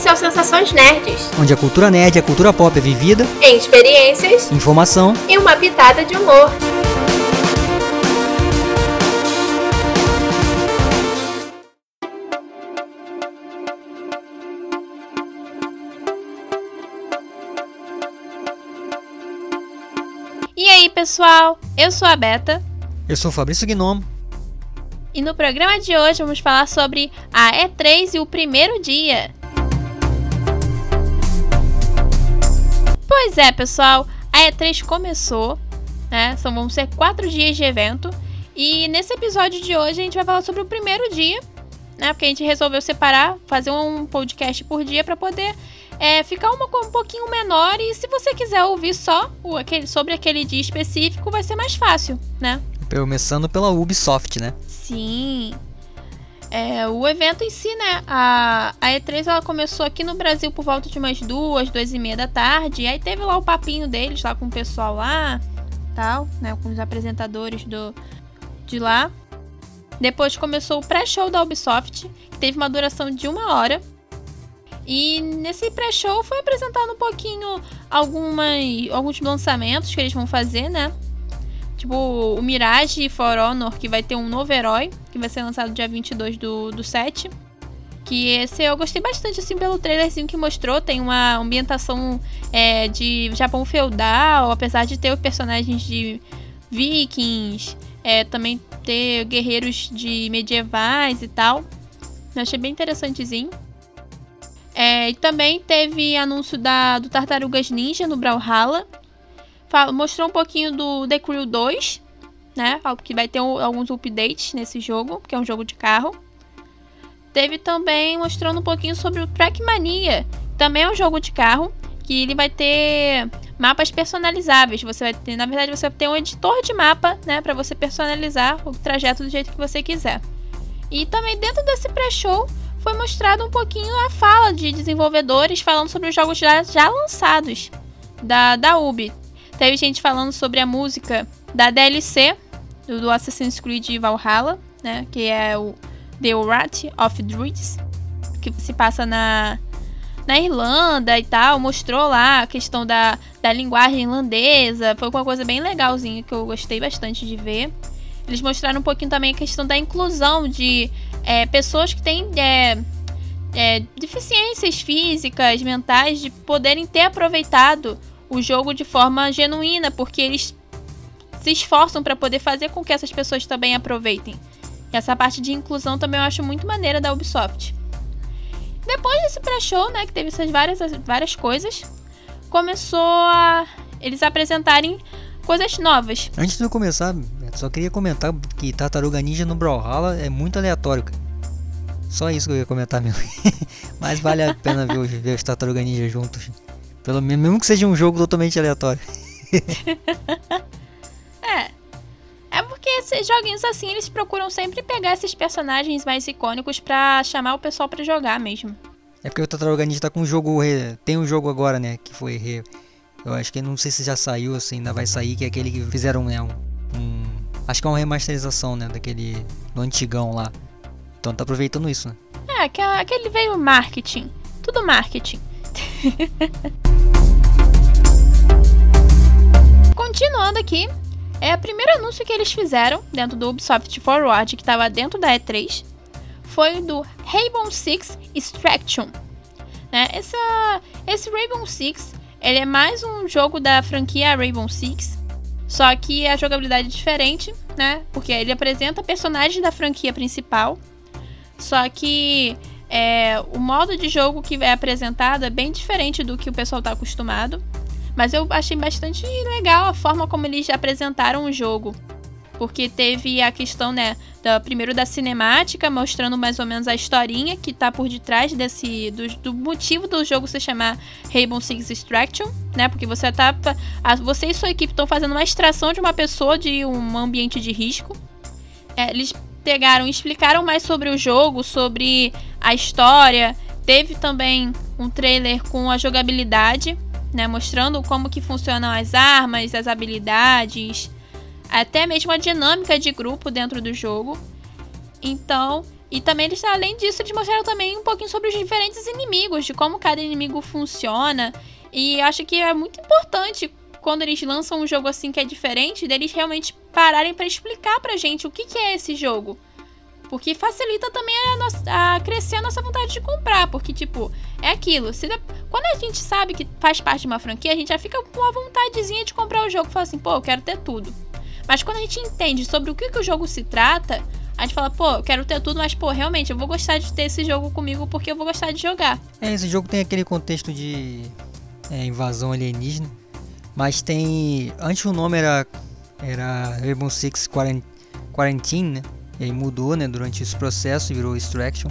Esse é o Sensações Nerds, onde a cultura nerd e a cultura pop é vivida em experiências, informação e uma pitada de humor. E aí, pessoal? Eu sou a Beta. Eu sou o Fabrício Gnomo. E no programa de hoje vamos falar sobre a E3 e o primeiro dia. Pois é, pessoal, a E3 começou, né? São, vão ser quatro dias de evento. E nesse episódio de hoje a gente vai falar sobre o primeiro dia, né? Porque a gente resolveu separar, fazer um podcast por dia para poder é, ficar uma, um pouquinho menor. E se você quiser ouvir só o, aquele, sobre aquele dia específico, vai ser mais fácil, né? Começando pela Ubisoft, né? Sim. É, o evento em si, né? A, a E3 ela começou aqui no Brasil por volta de umas duas, duas e meia da tarde. E aí teve lá o papinho deles, lá com o pessoal lá, tal, né? Com os apresentadores do, de lá. Depois começou o pré-show da Ubisoft, que teve uma duração de uma hora. E nesse pré-show foi apresentado um pouquinho algumas, alguns lançamentos que eles vão fazer, né? Tipo, o Mirage For Honor, que vai ter um novo herói, que vai ser lançado dia 22 do, do 7. Que esse eu gostei bastante, assim, pelo trailerzinho que mostrou. Tem uma ambientação é, de Japão feudal, apesar de ter personagens de vikings, é, também ter guerreiros de medievais e tal. Eu achei bem interessantezinho. É, e também teve anúncio da, do Tartarugas Ninja no Brawlhalla, mostrou um pouquinho do The Crew 2, né? Que vai ter um, alguns updates nesse jogo, que é um jogo de carro. Teve também mostrando um pouquinho sobre o Trackmania, também é um jogo de carro, que ele vai ter mapas personalizáveis. Você vai ter, na verdade, você vai ter um editor de mapa, né, para você personalizar o trajeto do jeito que você quiser. E também dentro desse pré-show foi mostrado um pouquinho a fala de desenvolvedores falando sobre os jogos já, já lançados da, da Ubi. Teve gente falando sobre a música da DLC do Assassin's Creed Valhalla, né? Que é o The Wrath of Druids, que se passa na, na Irlanda e tal. Mostrou lá a questão da, da linguagem irlandesa. Foi uma coisa bem legalzinha que eu gostei bastante de ver. Eles mostraram um pouquinho também a questão da inclusão de é, pessoas que têm é, é, deficiências físicas, mentais, de poderem ter aproveitado o jogo de forma genuína, porque eles se esforçam para poder fazer com que essas pessoas também aproveitem. E essa parte de inclusão também eu acho muito maneira da Ubisoft. Depois desse pré-show, né, que teve essas várias, várias coisas, começou a eles apresentarem coisas novas. Antes de eu começar, só queria comentar que Tartaruga Ninja no Brawlhalla é muito aleatório. Só isso que eu ia comentar mesmo. Mas vale a pena ver, ver os Tartaruga Ninja juntos. Pelo menos, mesmo que seja um jogo totalmente aleatório. é. É porque esses joguinhos assim, eles procuram sempre pegar esses personagens mais icônicos pra chamar o pessoal pra jogar mesmo. É porque o Tartaruga Ninja tá com um jogo. Tem um jogo agora, né? Que foi. Eu acho que não sei se já saiu, se ainda vai sair, que é aquele que fizeram, né? Um, um... Acho que é uma remasterização, né? Daquele. Do antigão lá. Então tá aproveitando isso, né? É, aquele veio marketing. Tudo marketing. Continuando aqui, é o primeiro anúncio que eles fizeram dentro do Ubisoft Forward, que estava dentro da E3, foi do Rainbow Six Extraction. Né? Essa, esse Rainbow Six ele é mais um jogo da franquia Rainbow Six, só que a jogabilidade é diferente, né? Porque ele apresenta personagens da franquia principal, só que é, o modo de jogo que é apresentado é bem diferente do que o pessoal está acostumado. Mas eu achei bastante legal a forma como eles apresentaram o jogo. Porque teve a questão, né, da, primeiro da cinemática, mostrando mais ou menos a historinha que tá por detrás desse. do, do motivo do jogo se chamar Rainbow Six Extraction, né? Porque você tá. A, você e sua equipe estão fazendo uma extração de uma pessoa de um ambiente de risco. É, eles pegaram explicaram mais sobre o jogo, sobre a história. Teve também um trailer com a jogabilidade, né, mostrando como que funcionam as armas, as habilidades, até mesmo a dinâmica de grupo dentro do jogo. Então, e também eles, além disso, eles mostraram também um pouquinho sobre os diferentes inimigos, de como cada inimigo funciona. E acho que é muito importante quando eles lançam um jogo assim que é diferente, deles realmente pararem para explicar pra gente o que, que é esse jogo. Porque facilita também a, nossa, a, crescer a nossa vontade de comprar. Porque, tipo, é aquilo. Se, quando a gente sabe que faz parte de uma franquia, a gente já fica com a vontadezinha de comprar o jogo. Fala assim, pô, eu quero ter tudo. Mas quando a gente entende sobre o que, que o jogo se trata, a gente fala, pô, eu quero ter tudo, mas, pô, realmente, eu vou gostar de ter esse jogo comigo porque eu vou gostar de jogar. É, esse jogo tem aquele contexto de é, invasão alienígena. Mas tem. Antes o nome era. Era Rainbow Six Quarantine, né? E aí mudou, né? Durante esse processo virou Extraction.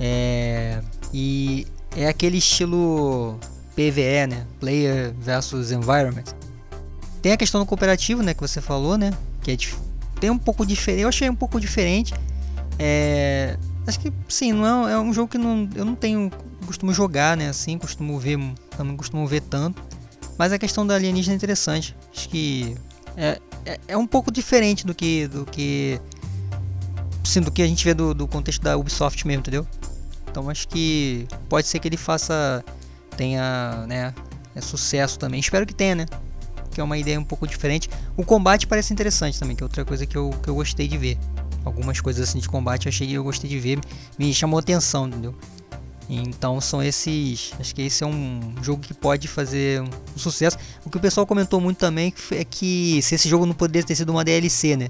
É, e é aquele estilo PVE, né? Player versus Environment. Tem a questão do cooperativo, né? Que você falou, né? Que é tem um pouco diferente. Eu achei um pouco diferente. É, acho que sim, não é, é, um jogo que não, eu não tenho costumo jogar, né? Assim, costumo ver, não costumo ver tanto. Mas a questão da alienígena é interessante. Acho que é, é, é um pouco diferente do que do que sim, do que a gente vê do, do contexto da Ubisoft mesmo, entendeu? Então acho que pode ser que ele faça tenha, né, é sucesso também. Espero que tenha, né? Que é uma ideia um pouco diferente. O combate parece interessante também, que é outra coisa que eu, que eu gostei de ver. Algumas coisas assim de combate eu achei eu gostei de ver, me chamou atenção, entendeu? Então são esses. Acho que esse é um jogo que pode fazer um sucesso. O que o pessoal comentou muito também é que se esse jogo não poderia ter sido uma DLC, né?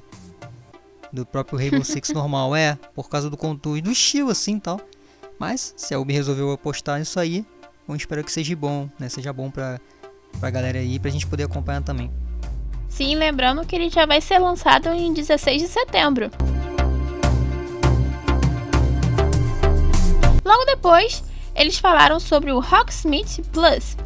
Do próprio Rainbow Six normal, é, por causa do contour e do estilo assim tal. Mas se a Ubi resolveu apostar nisso aí, vamos esperar que seja bom, né? Seja bom pra, pra galera aí, pra gente poder acompanhar também. Sim, lembrando que ele já vai ser lançado em 16 de setembro. Logo depois, eles falaram sobre o Rocksmith Plus.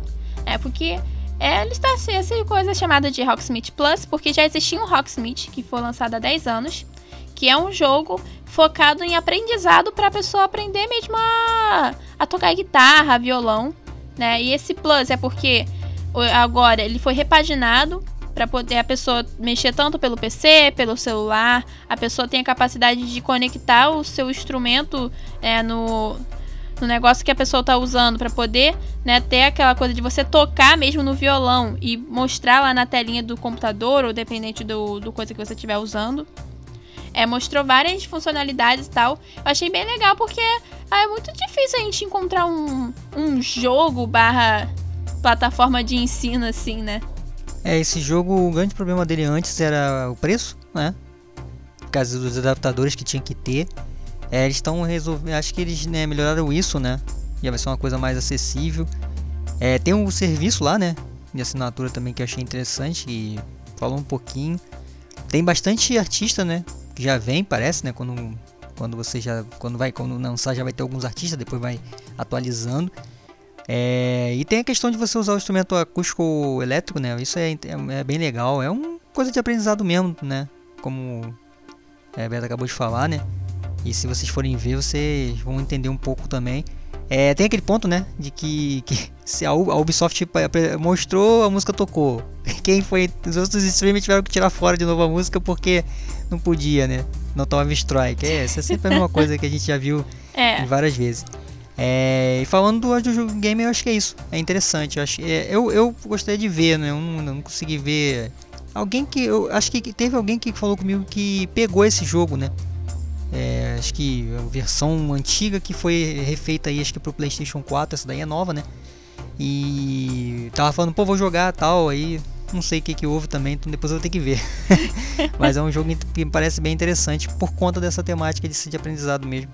É porque é, eles estão essa coisa chamada de Rocksmith Plus, porque já existia um Rocksmith que foi lançado há 10 anos, que é um jogo focado em aprendizado para a pessoa aprender mesmo a, a tocar guitarra, violão, né? E esse Plus é porque agora ele foi repaginado para poder a pessoa mexer tanto pelo PC, pelo celular, a pessoa tem a capacidade de conectar o seu instrumento é, no, no negócio que a pessoa está usando para poder né, ter aquela coisa de você tocar mesmo no violão e mostrar lá na telinha do computador ou dependente do, do coisa que você estiver usando. É, mostrou várias funcionalidades e tal. Eu achei bem legal porque ah, é muito difícil a gente encontrar um, um jogo barra plataforma de ensino assim, né? É, esse jogo, o grande problema dele antes era o preço, né? Por causa dos adaptadores que tinha que ter. É, eles estão resolvendo. Acho que eles né, melhoraram isso, né? Já vai ser uma coisa mais acessível. É, tem um serviço lá, né? De assinatura também que achei interessante. E falou um pouquinho. Tem bastante artista, né? Que já vem, parece, né? Quando, quando você já. Quando vai quando lançar já vai ter alguns artistas, depois vai atualizando. É, e tem a questão de você usar o instrumento acústico elétrico, né? Isso é, é, é bem legal. É uma coisa de aprendizado mesmo, né? Como a Beta acabou de falar, né? E se vocês forem ver, vocês vão entender um pouco também. É, tem aquele ponto, né? De que, que se a Ubisoft mostrou, a música tocou. Quem foi. Os outros streamers tiveram que tirar fora de novo a música porque não podia, né? Não tomava strike. É, essa é sempre a mesma coisa que a gente já viu é. várias vezes. É, e falando do audio game, eu acho que é isso. É interessante. Eu, acho, é, eu, eu gostaria de ver, né? Eu não, não consegui ver. Alguém que. Eu acho que teve alguém que falou comigo que pegou esse jogo, né? É, acho que a versão antiga que foi refeita aí, acho que pro PlayStation 4. Essa daí é nova, né? E tava falando, pô, vou jogar tal. Aí não sei o que, que houve também, então depois eu vou ter que ver. Mas é um jogo que me parece bem interessante por conta dessa temática de, de aprendizado mesmo.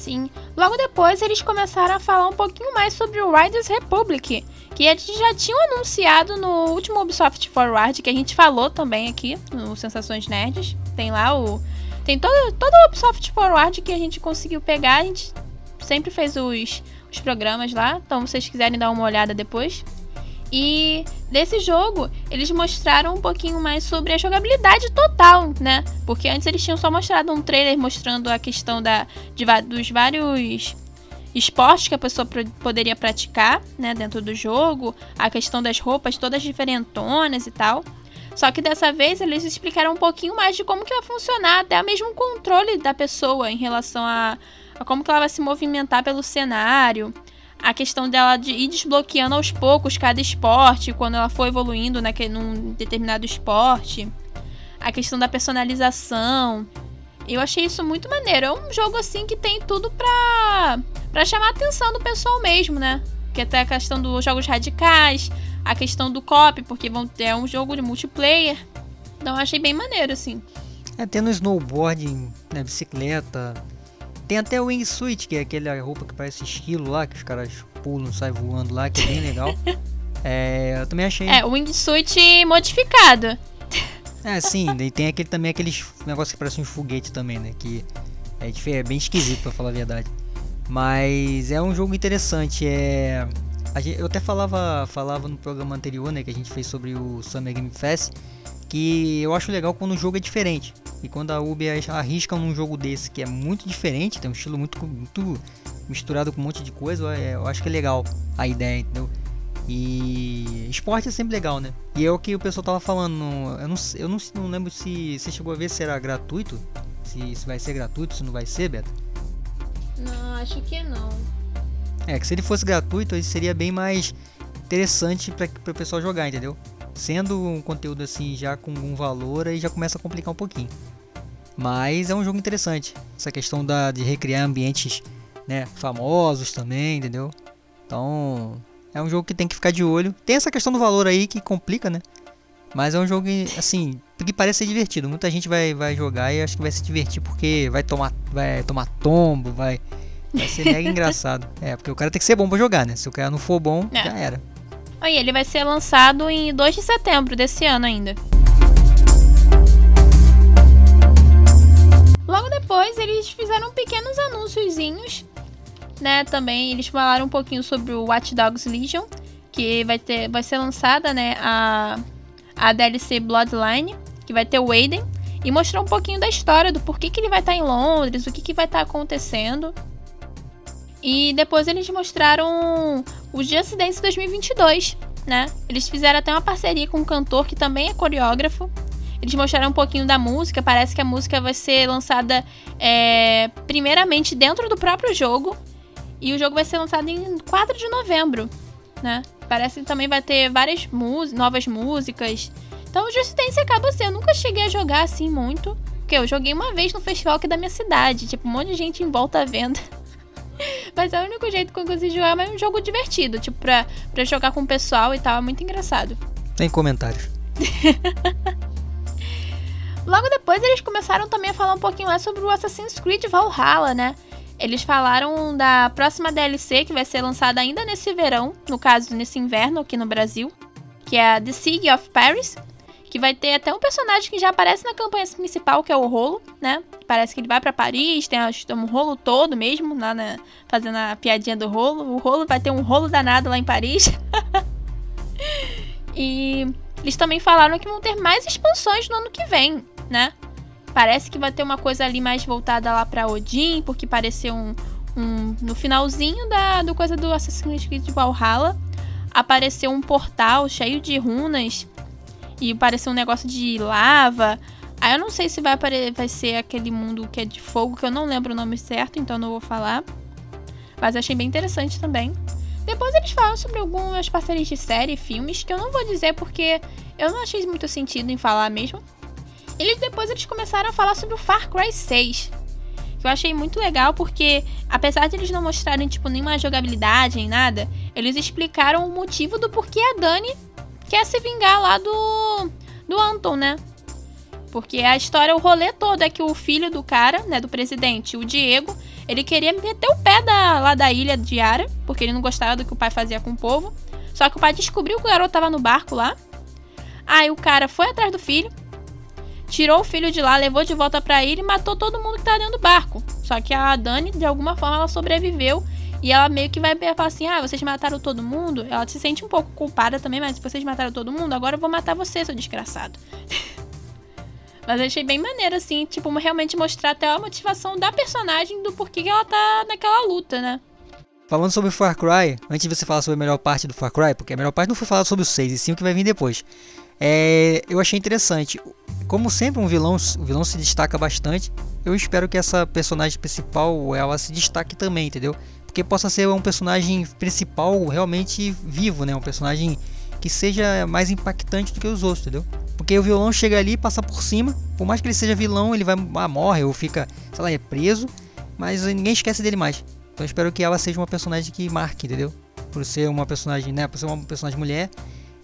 Sim. Logo depois, eles começaram a falar um pouquinho mais sobre o Riders Republic, que eles já tinham anunciado no último Ubisoft Forward, que a gente falou também aqui no Sensações Nerds. Tem lá o. Tem todo, todo o Ubisoft Forward que a gente conseguiu pegar. A gente sempre fez os, os programas lá. Então, se vocês quiserem dar uma olhada depois. E desse jogo, eles mostraram um pouquinho mais sobre a jogabilidade total, né? Porque antes eles tinham só mostrado um trailer mostrando a questão da, de, dos vários esportes que a pessoa poderia praticar, né, dentro do jogo, a questão das roupas todas diferentonas e tal. Só que dessa vez eles explicaram um pouquinho mais de como que vai funcionar, até mesmo o controle da pessoa em relação a, a como que ela vai se movimentar pelo cenário. A questão dela de ir desbloqueando aos poucos cada esporte, quando ela for evoluindo naquele, num determinado esporte. A questão da personalização. Eu achei isso muito maneiro. É um jogo assim que tem tudo pra, pra chamar a atenção do pessoal mesmo, né? Que até a questão dos jogos radicais, a questão do cop, porque vão ter é um jogo de multiplayer. Então eu achei bem maneiro, assim. É, tendo snowboarding, né, bicicleta. Tem até o wingsuit, que é aquela roupa que parece esquilo lá, que os caras pulam, saem voando lá, que é bem legal. é, eu também achei. É, o wingsuit modificado. É, sim, e tem aquele também aqueles negócios que parecem uns foguetes também, né? Que é, é bem esquisito pra falar a verdade. Mas é um jogo interessante. É, gente, eu até falava, falava no programa anterior, né, que a gente fez sobre o Summer Game Fest, que eu acho legal quando o jogo é diferente. E quando a Ubi arrisca num jogo desse que é muito diferente, tem um estilo muito, muito misturado com um monte de coisa, eu acho que é legal a ideia, entendeu? E esporte é sempre legal, né? E é o que o pessoal tava falando. Eu não, eu não, não lembro se você chegou a ver se era gratuito. Se, se vai ser gratuito, se não vai ser, Beto. Não, acho que não. É, que se ele fosse gratuito, ele seria bem mais interessante para o pessoal jogar, entendeu? Sendo um conteúdo assim já com um valor, aí já começa a complicar um pouquinho. Mas é um jogo interessante. Essa questão da, de recriar ambientes né, famosos também, entendeu? Então, é um jogo que tem que ficar de olho. Tem essa questão do valor aí que complica, né? Mas é um jogo, assim, que parece ser divertido. Muita gente vai, vai jogar e acho que vai se divertir porque vai tomar, vai tomar tombo, vai, vai ser mega engraçado. É, porque o cara tem que ser bom pra jogar, né? Se o cara não for bom, é. já era. Aí, ele vai ser lançado em 2 de setembro desse ano ainda. Logo depois, eles fizeram pequenos anúnciozinhos, né? Também eles falaram um pouquinho sobre o Watch Dogs Legion, que vai ter, vai ser lançada, né? A a DLC Bloodline, que vai ter o Aiden, e mostrar um pouquinho da história, do porquê que ele vai estar tá em Londres, o que, que vai estar tá acontecendo. E depois eles mostraram o Just Dance 2022, né? Eles fizeram até uma parceria com um cantor que também é coreógrafo. Eles mostraram um pouquinho da música, parece que a música vai ser lançada é, primeiramente dentro do próprio jogo. E o jogo vai ser lançado em 4 de novembro, né? Parece que também vai ter várias novas músicas. Então o Just Dance acaba assim. Eu nunca cheguei a jogar assim muito. Porque eu joguei uma vez no festival aqui da minha cidade. Tipo, um monte de gente em volta vendo. Mas é o único jeito que eu consegui jogar, mas é um jogo divertido. Tipo, pra, pra jogar com o pessoal e tal. É muito engraçado. Tem comentários. Logo depois eles começaram também a falar um pouquinho mais sobre o Assassin's Creed Valhalla, né? Eles falaram da próxima DLC que vai ser lançada ainda nesse verão, no caso nesse inverno aqui no Brasil, que é a The Siege of Paris, que vai ter até um personagem que já aparece na campanha principal, que é o Rolo, né? Parece que ele vai para Paris, tem um rolo todo mesmo, lá na, fazendo a piadinha do rolo. O rolo vai ter um rolo danado lá em Paris. e eles também falaram que vão ter mais expansões no ano que vem, né? Parece que vai ter uma coisa ali mais voltada lá pra Odin, porque pareceu um, um. no finalzinho da do coisa do Assassin's Creed Valhalla. Apareceu um portal cheio de runas. E pareceu um negócio de lava. Aí eu não sei se vai, vai ser aquele mundo que é de fogo, que eu não lembro o nome certo, então não vou falar. Mas achei bem interessante também. Depois eles falam sobre algumas parcerias de série e filmes, que eu não vou dizer porque eu não achei muito sentido em falar mesmo. Eles depois eles começaram a falar sobre o Far Cry 6. Que eu achei muito legal porque, apesar de eles não mostrarem, tipo, nenhuma jogabilidade nem nada, eles explicaram o motivo do porquê a Dani quer se vingar lá do. do Anton, né? Porque a história, o rolê todo é que o filho do cara, né, do presidente, o Diego, ele queria meter o pé da, lá da ilha de Ara, porque ele não gostava do que o pai fazia com o povo. Só que o pai descobriu que o garoto tava no barco lá. Aí o cara foi atrás do filho, tirou o filho de lá, levou de volta para ele e matou todo mundo que tá dentro do barco. Só que a Dani, de alguma forma, ela sobreviveu e ela meio que vai falar assim: ah, vocês mataram todo mundo. Ela se sente um pouco culpada também, mas vocês mataram todo mundo, agora eu vou matar você, seu desgraçado. mas eu achei bem maneiro, assim, tipo, realmente mostrar até a motivação da personagem do porquê que ela tá naquela luta, né? Falando sobre Far Cry, antes de você falar sobre a melhor parte do Far Cry, porque a melhor parte não foi falar sobre o 6, e sim o que vai vir depois. É, eu achei interessante. Como sempre um vilão, o vilão se destaca bastante. Eu espero que essa personagem principal ela se destaque também, entendeu? Porque possa ser um personagem principal realmente vivo, né? Um personagem que seja mais impactante do que os outros, entendeu? Porque o vilão chega ali, passa por cima, por mais que ele seja vilão, ele vai ah, morre ou fica, sei lá, é preso, mas ninguém esquece dele mais. Então espero que ela seja uma personagem que marque, entendeu? Por ser uma personagem, né, por ser uma personagem mulher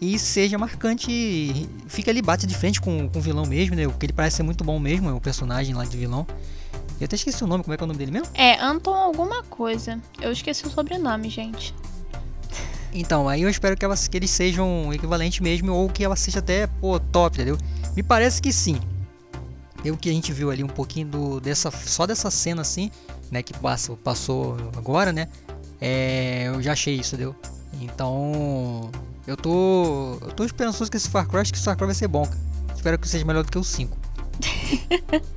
e seja marcante, e fica ali bate de frente com, com o vilão mesmo, né? Porque ele parece ser muito bom mesmo, é o personagem lá de vilão. Eu até esqueci o nome, como é que é o nome dele mesmo? É, Anton alguma coisa. Eu esqueci o sobrenome, gente. Então, aí eu espero que, elas, que eles sejam equivalentes mesmo, ou que ela seja até, pô, top, entendeu? Me parece que sim. Pelo que a gente viu ali um pouquinho do, dessa, só dessa cena assim, né, que passou, passou agora, né? É, eu já achei isso, entendeu? Então, eu tô, eu tô esperançoso que esse Far Cry, que esse Far Cry vai ser bom, cara. Espero que seja melhor do que o 5.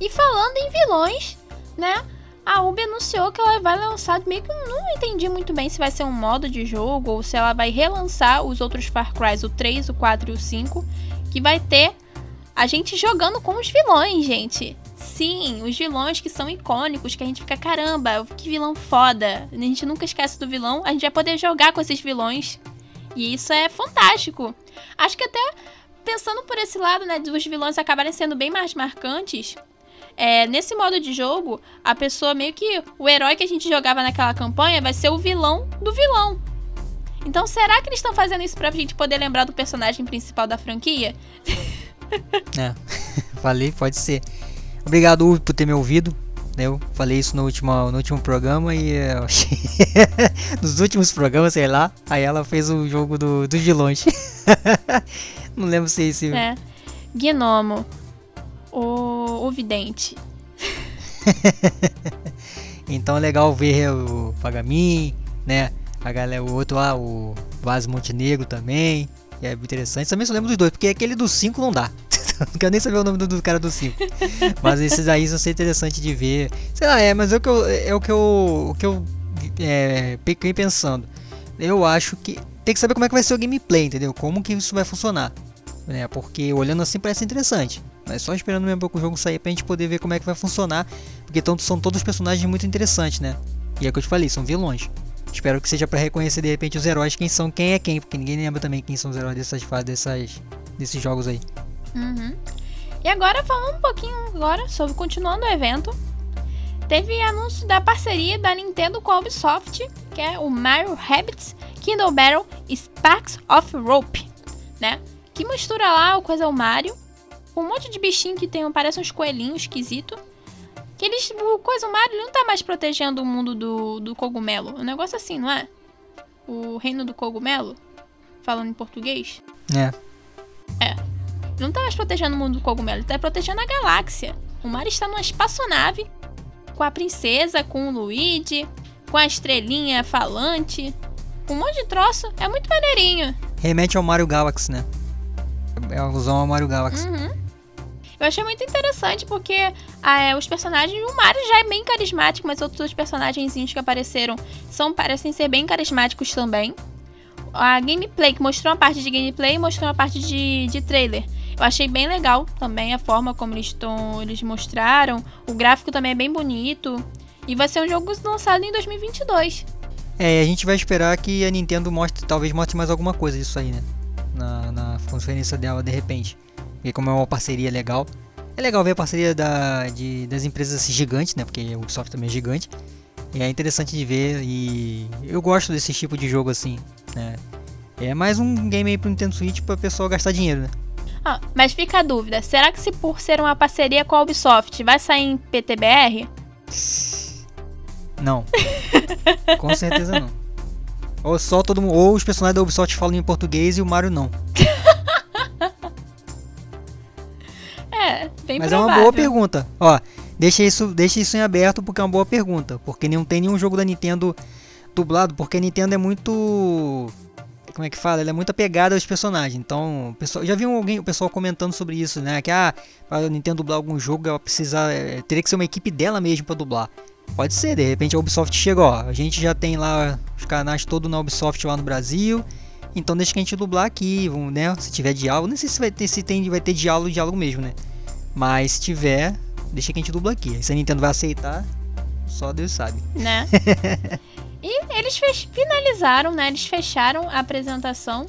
e falando em vilões, né? a Ubi anunciou que ela vai lançar, meio que não entendi muito bem se vai ser um modo de jogo ou se ela vai relançar os outros Far Cry, o 3, o 4 e o 5, que vai ter a gente jogando com os vilões, gente. Sim, os vilões que são icônicos, que a gente fica, caramba, que vilão foda. A gente nunca esquece do vilão, a gente vai poder jogar com esses vilões. E isso é fantástico. Acho que até pensando por esse lado, né, dos vilões acabarem sendo bem mais marcantes, é, nesse modo de jogo, a pessoa meio que. O herói que a gente jogava naquela campanha vai ser o vilão do vilão. Então, será que eles estão fazendo isso pra gente poder lembrar do personagem principal da franquia? É, falei, pode ser. Obrigado, Uvi, por ter me ouvido. Eu falei isso no último, no último programa e eu achei. Nos últimos programas, sei lá. Aí ela fez o jogo do, dos vilões. Não lembro se. se... É. Gnomo o, o vidente. então é legal ver o Pagamin, né? A galera, o outro lá, o Vaz Montenegro também. E é interessante. Também só lembro dos dois, porque aquele do 5 não dá. não quero nem saber o nome do, do cara do 5. mas esses aí vão ser interessantes de ver. Sei lá, é, mas é o que eu, é o que eu, o que eu é, fiquei pensando. Eu acho que tem que saber como é que vai ser o gameplay, entendeu? Como que isso vai funcionar. Né? Porque olhando assim parece interessante. Mas só esperando mesmo o jogo sair pra gente poder ver como é que vai funcionar. Porque então, são todos personagens muito interessantes, né? E é o que eu te falei, são vilões. Espero que seja para reconhecer de repente os heróis, quem são, quem é quem, porque ninguém lembra também quem são os heróis dessas fases, dessas, desses jogos aí. Uhum. E agora falando um pouquinho agora sobre continuando o evento, teve anúncio da parceria da Nintendo com a Ubisoft, que é o Mario Rabbids Kindle Battle Sparks of Rope, né? Que mistura lá o coisa o Mario um monte de bichinho que tem, parece uns coelhinhos esquisito. Que eles. O coisa, o Mario não tá mais protegendo o mundo do, do cogumelo. Um negócio assim, não é? O reino do cogumelo? Falando em português? É. É. Não tá mais protegendo o mundo do cogumelo, ele tá protegendo a galáxia. O Mario está numa espaçonave com a princesa, com o Luigi, com a estrelinha falante. Um monte de troço. É muito maneirinho. Remete ao Mario Galaxy, né? É uma alusão ao Mario Galaxy. Uhum. Eu achei muito interessante porque ah, é, os personagens. O Mario já é bem carismático, mas outros personagens que apareceram são parecem ser bem carismáticos também. A gameplay, que mostrou uma parte de gameplay e mostrou uma parte de, de trailer. Eu achei bem legal também a forma como eles, tão, eles mostraram. O gráfico também é bem bonito. E vai ser um jogo lançado em 2022. É, a gente vai esperar que a Nintendo mostre, talvez mostre mais alguma coisa disso aí, né? Na, na conferência dela de repente. Porque como é uma parceria legal. É legal ver a parceria da, de, das empresas gigantes, né? Porque o Ubisoft também é gigante. E é interessante de ver e eu gosto desse tipo de jogo assim, né? É mais um game aí pro Nintendo Switch para pessoa gastar dinheiro, né? Ah, mas fica a dúvida, será que se por ser uma parceria com a Ubisoft vai sair em PTBR? Não. com certeza não. Ou só todo mundo, ou os personagens da Ubisoft falam em português e o Mario não. bem Mas provável. é uma boa pergunta. Ó, deixa isso, deixa isso em aberto porque é uma boa pergunta. Porque não tem nenhum jogo da Nintendo dublado, porque a Nintendo é muito. Como é que fala? Ela é muito apegada aos personagens. Então, pessoal, já vi alguém, o pessoal comentando sobre isso, né? Que ah, para a Nintendo dublar algum jogo, ela precisa. É, teria que ser uma equipe dela mesmo para dublar. Pode ser, de repente a Ubisoft chega, ó. A gente já tem lá os canais todos na Ubisoft lá no Brasil. Então deixa que a gente dublar aqui, vamos, né? Se tiver diálogo, não sei se vai ter, se tem, vai ter diálogo, diálogo mesmo, né? Mas se tiver, deixa que a gente dubla aqui. Se a Nintendo vai aceitar, só Deus sabe. Né? e eles finalizaram, né? Eles fecharam a apresentação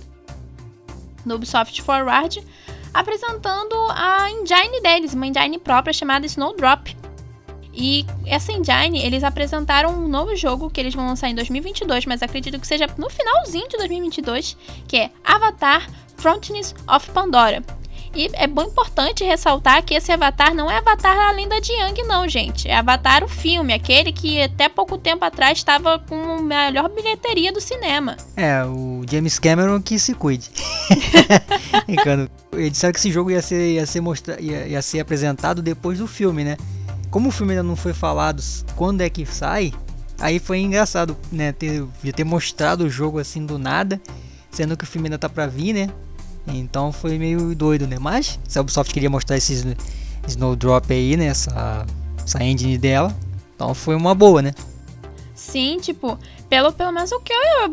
no Ubisoft Forward, apresentando a engine deles, uma engine própria chamada Snowdrop. E essa engine, eles apresentaram um novo jogo que eles vão lançar em 2022, mas acredito que seja no finalzinho de 2022, que é Avatar Frontness of Pandora. E é bem importante ressaltar que esse Avatar não é Avatar a lenda de Yang, não, gente. É Avatar o filme, aquele que até pouco tempo atrás estava com a melhor bilheteria do cinema. É, o James Cameron que se cuide. Ricardo, eles disseram que esse jogo ia ser, ia ser, mostra, ia, ia ser apresentado depois do filme, né? Como o filme ainda não foi falado quando é que sai, aí foi engraçado, né? Ter, ter mostrado o jogo assim do nada, sendo que o filme ainda tá pra vir, né? Então foi meio doido, né? Mas se a Ubisoft queria mostrar esse Snowdrop aí, né? Essa, essa engine dela. Então foi uma boa, né? Sim, tipo, pelo, pelo menos o que eu, eu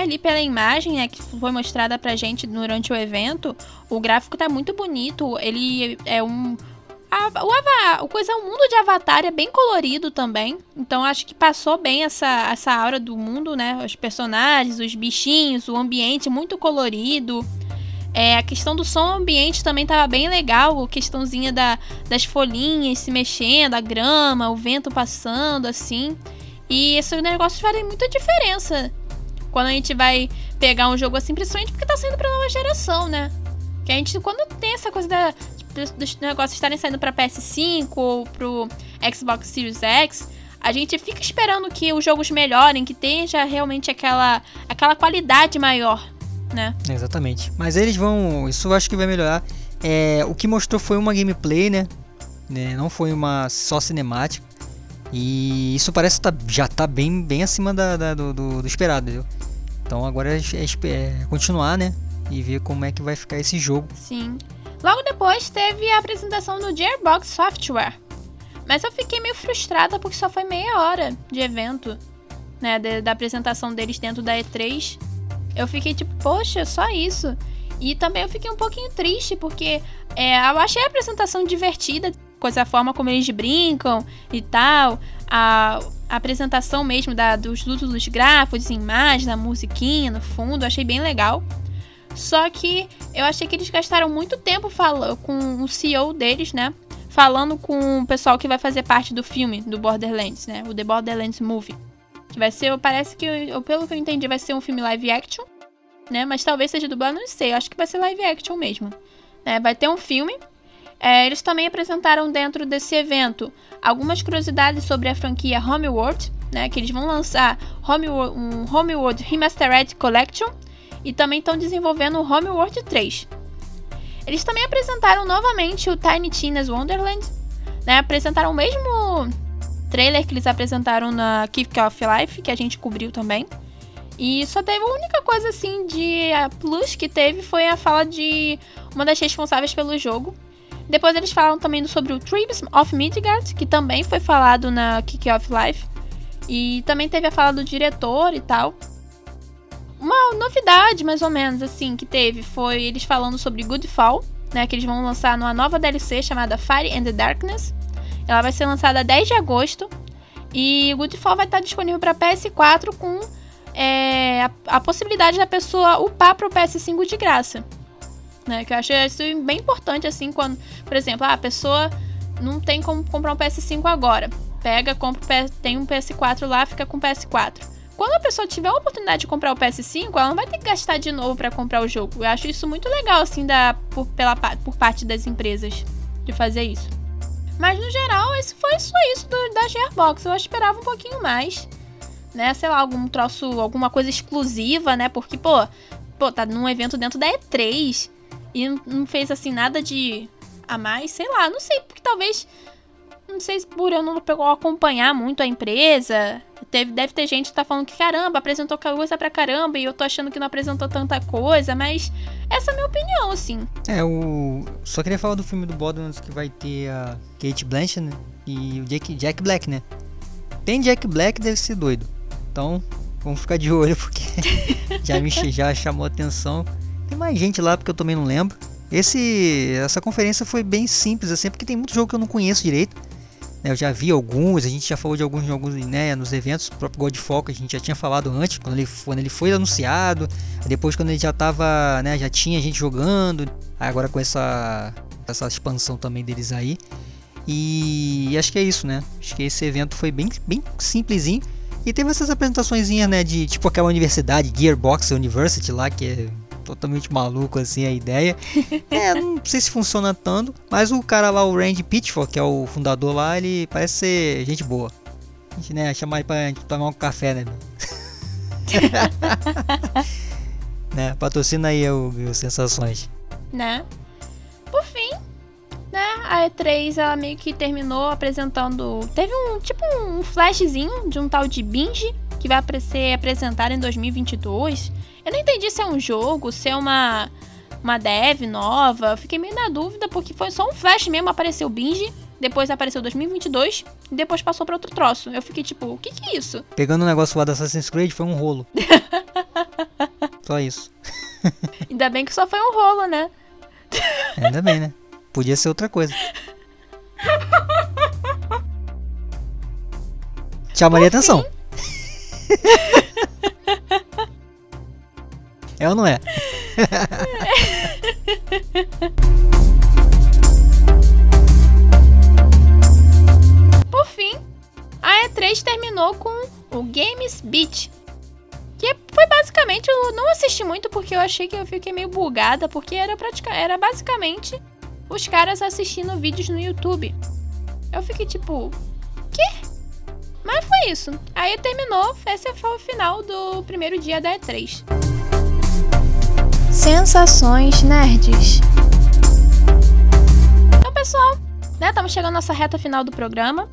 ali pela imagem, né, que foi mostrada pra gente durante o evento, o gráfico tá muito bonito, ele é um... A, o, o coisa, o mundo de Avatar é bem colorido também, então acho que passou bem essa, essa aura do mundo, né, os personagens, os bichinhos, o ambiente muito colorido, é, a questão do som ambiente também tava bem legal, a questãozinha da, das folhinhas se mexendo, a grama, o vento passando, assim. E esses negócios fazem muita diferença quando a gente vai pegar um jogo assim, principalmente porque tá saindo pra nova geração, né? Que a gente, quando tem essa coisa da, dos negócios estarem saindo pra PS5 ou pro Xbox Series X, a gente fica esperando que os jogos melhorem, que tenha realmente aquela, aquela qualidade maior né? Exatamente. Mas eles vão. Isso eu acho que vai melhorar. É, o que mostrou foi uma gameplay, né? né? Não foi uma só cinemática. E isso parece tá, já tá bem, bem acima da, da do, do, do, esperado, entendeu? Então agora é, é, é, continuar, né? E ver como é que vai ficar esse jogo. Sim. Logo depois teve a apresentação do Gearbox Software. Mas eu fiquei meio frustrada porque só foi meia hora de evento, né? Da, da apresentação deles dentro da E3. Eu fiquei tipo, poxa, só isso. E também eu fiquei um pouquinho triste, porque é, eu achei a apresentação divertida, coisa a forma como eles brincam e tal. A, a apresentação mesmo da, dos lutos dos gráficos, imagens, da musiquinha no fundo, achei bem legal. Só que eu achei que eles gastaram muito tempo falando com o CEO deles, né? Falando com o pessoal que vai fazer parte do filme do Borderlands, né? O The Borderlands Movie. Vai ser, parece que, pelo que eu entendi, vai ser um filme live action, né? Mas talvez seja dublado, não sei. Acho que vai ser live action mesmo. É, vai ter um filme. É, eles também apresentaram dentro desse evento algumas curiosidades sobre a franquia Homeworld, né? Que eles vão lançar Homeworld, um Homeworld Remastered Collection e também estão desenvolvendo o Homeworld 3. Eles também apresentaram novamente o Tiny Tina's Wonderland, né? Apresentaram o mesmo trailer que eles apresentaram na Kick Off Life, que a gente cobriu também. E só teve a única coisa assim de plus que teve foi a fala de uma das responsáveis pelo jogo. Depois eles falaram também sobre o Tribes of Midgard, que também foi falado na Kick Off Life. E também teve a fala do diretor e tal. Uma novidade, mais ou menos, assim, que teve foi eles falando sobre Goodfall, né? Que eles vão lançar numa nova DLC chamada Fire and the Darkness. Ela vai ser lançada 10 de agosto. E o Goodfall vai estar disponível para PS4 com é, a, a, possibilidade da pessoa upar para o PS5 de graça. Né? Que eu acho isso bem importante, assim, quando, por exemplo, ah, a pessoa não tem como comprar um PS5 agora. Pega, compra, tem um PS4 lá, fica com o PS4. Quando a pessoa tiver a oportunidade de comprar o PS5, ela não vai ter que gastar de novo para comprar o jogo. Eu acho isso muito legal, assim, da, por, pela, por parte das empresas de fazer isso. Mas no geral, esse foi só isso do, da Gearbox. Eu esperava um pouquinho mais. Né? Sei lá, algum troço, alguma coisa exclusiva, né? Porque, pô, pô, tá num evento dentro da E3 e não fez assim nada de a mais, sei lá, não sei, porque talvez não sei se por eu não acompanhar muito a empresa. Teve, deve ter gente que tá falando que caramba, apresentou coisa pra caramba e eu tô achando que não apresentou tanta coisa, mas essa é a minha opinião, assim. É, o. Só queria falar do filme do Borderlands que vai ter a Kate Blanchett né? e o Jack, Jack Black, né? Tem Jack Black, deve ser doido. Então, Vamos ficar de olho porque já me já chamou atenção. Tem mais gente lá porque eu também não lembro. Esse, essa conferência foi bem simples assim, porque tem muito jogo que eu não conheço direito. Né, eu já vi alguns, a gente já falou de alguns jogos né, nos eventos, o próprio que a gente já tinha falado antes, quando ele, quando ele foi anunciado, depois quando ele já tava, né, já tinha gente jogando, agora com essa, essa expansão também deles aí. E acho que é isso, né? Acho que esse evento foi bem, bem simplesinho. E teve essas apresentações, né, de tipo aquela universidade, Gearbox University lá, que é totalmente maluco assim a ideia. É, não sei se funciona tanto, mas o cara lá, o Randy Pitchford, que é o fundador lá, ele parece ser gente boa. A gente, né, chamar ele pra gente tomar um café, né? né, patrocina aí o, o Sensações. Né? Por fim, né, a E3 ela meio que terminou apresentando. Teve um tipo um flashzinho de um tal de Binge que vai ser apresentado em 2022. Eu não entendi se é um jogo, se é uma, uma dev nova. fiquei meio na dúvida, porque foi só um flash mesmo, apareceu o Binge, depois apareceu 2022, e depois passou para outro troço. Eu fiquei tipo, o que que é isso? Pegando o negócio lá da Assassin's Creed, foi um rolo. só isso. Ainda bem que só foi um rolo, né? Ainda bem, né? Podia ser outra coisa. Chamaria atenção. É ou não é? Por fim, a E3 terminou com o Games Beat. Que foi basicamente, eu não assisti muito porque eu achei que eu fiquei meio bugada, porque era, pratica, era basicamente os caras assistindo vídeos no YouTube. Eu fiquei tipo, quê? Mas foi isso. Aí terminou, esse foi o final do primeiro dia da E3. Sensações Nerds. Então, pessoal, né, estamos chegando à nossa reta final do programa.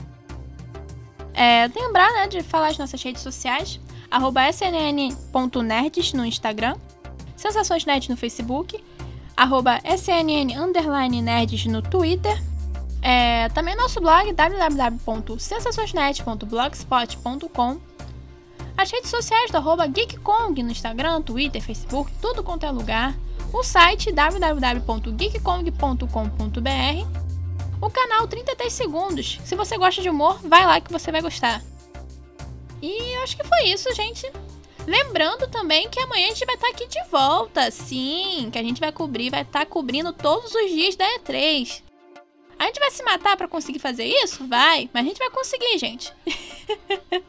É, lembrar, né, de falar as nossas redes sociais, arroba snn.nerds no Instagram, Sensações Nerds no Facebook, arroba snn nerds no Twitter, é, também nosso blog www.sensaçõesnet.blogspot.com as redes sociais do arroba GeekKong no Instagram, Twitter, Facebook, tudo quanto é lugar. O site www.geekkong.com.br. O canal 33 Segundos. Se você gosta de humor, vai lá que você vai gostar. E eu acho que foi isso, gente. Lembrando também que amanhã a gente vai estar aqui de volta. Sim, que a gente vai cobrir, vai estar cobrindo todos os dias da E3. A gente vai se matar para conseguir fazer isso? Vai, mas a gente vai conseguir, gente.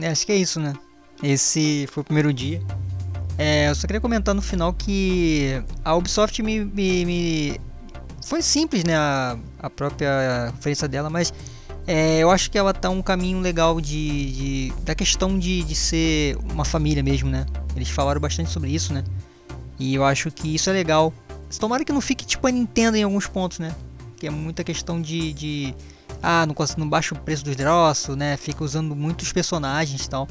é, acho que é isso, né? Esse foi o primeiro dia. É, eu só queria comentar no final que a Ubisoft me, me, me... foi simples, né, a, a própria referência dela, mas é, eu acho que ela tá um caminho legal de, de da questão de, de ser uma família mesmo, né? Eles falaram bastante sobre isso, né? E eu acho que isso é legal. Tomara que não fique tipo a Nintendo em alguns pontos, né? Que é muita questão de, de ah, não, não baixa o preço dos troços, né? Fica usando muitos personagens e tal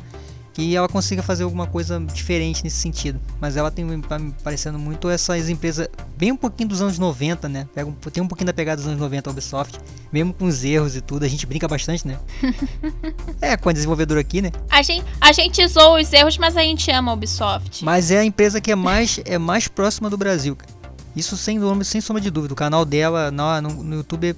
que ela consiga fazer alguma coisa diferente nesse sentido. Mas ela tem tá me parecendo muito essas empresas, bem um pouquinho dos anos 90, né? Pega tem um pouquinho da pegada dos anos 90 a Ubisoft, mesmo com os erros e tudo, a gente brinca bastante, né? é, com a desenvolvedora aqui, né? A gente, a gente zoa os erros, mas a gente ama a Ubisoft. Mas é a empresa que é mais, é mais próxima do Brasil, Isso sem, sem sombra de dúvida. O canal dela no, no, no YouTube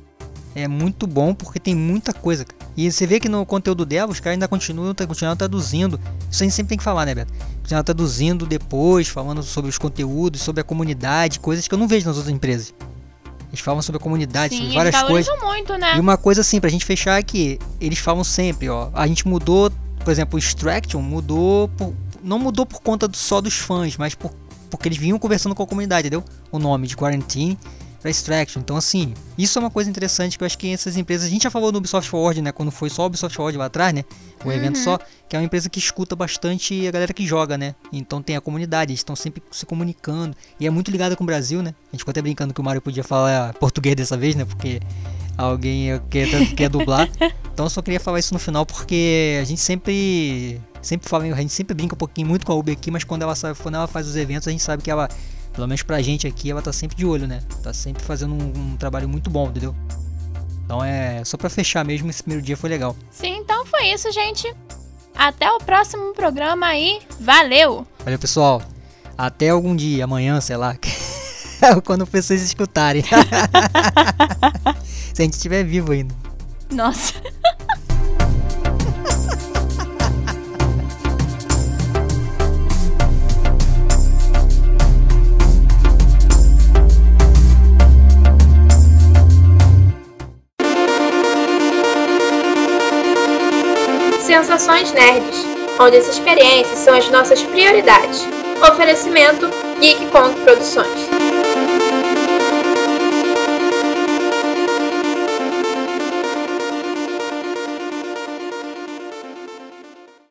é muito bom porque tem muita coisa, cara. E você vê que no conteúdo dela, os caras ainda continuam, continuam traduzindo. Isso a gente sempre tem que falar, né, Beto? Continuam traduzindo depois, falando sobre os conteúdos, sobre a comunidade, coisas que eu não vejo nas outras empresas. Eles falam sobre a comunidade, Sim, sobre várias coisas. muito, né? E uma coisa assim, pra gente fechar aqui, eles falam sempre, ó, a gente mudou, por exemplo, o Extraction mudou por, não mudou por conta só dos fãs, mas por, porque eles vinham conversando com a comunidade, entendeu? O nome de Quarantine para Extraction. Então, assim, isso é uma coisa interessante que eu acho que essas empresas. A gente já falou no Ubisoft Forward, né? Quando foi só o Ubisoft Forward lá atrás, né? O uhum. evento só, que é uma empresa que escuta bastante a galera que joga, né? Então tem a comunidade, eles estão sempre se comunicando. E é muito ligada com o Brasil, né? A gente ficou até brincando que o Mario podia falar português dessa vez, né? Porque alguém quer, quer dublar. Então eu só queria falar isso no final porque a gente sempre sempre fala, a gente sempre brinca um pouquinho muito com a Uber aqui, mas quando ela sabe, quando ela faz os eventos, a gente sabe que ela pelo menos pra gente aqui, ela tá sempre de olho, né? Tá sempre fazendo um, um trabalho muito bom, entendeu? Então é só para fechar mesmo, esse primeiro dia foi legal. Sim, então foi isso, gente. Até o próximo programa aí. Valeu! Valeu, pessoal. Até algum dia, amanhã, sei lá. Quando vocês escutarem. Se a gente estiver vivo ainda. Nossa. Estações Nerds, onde as experiências são as nossas prioridades. Oferecimento Geek Produções.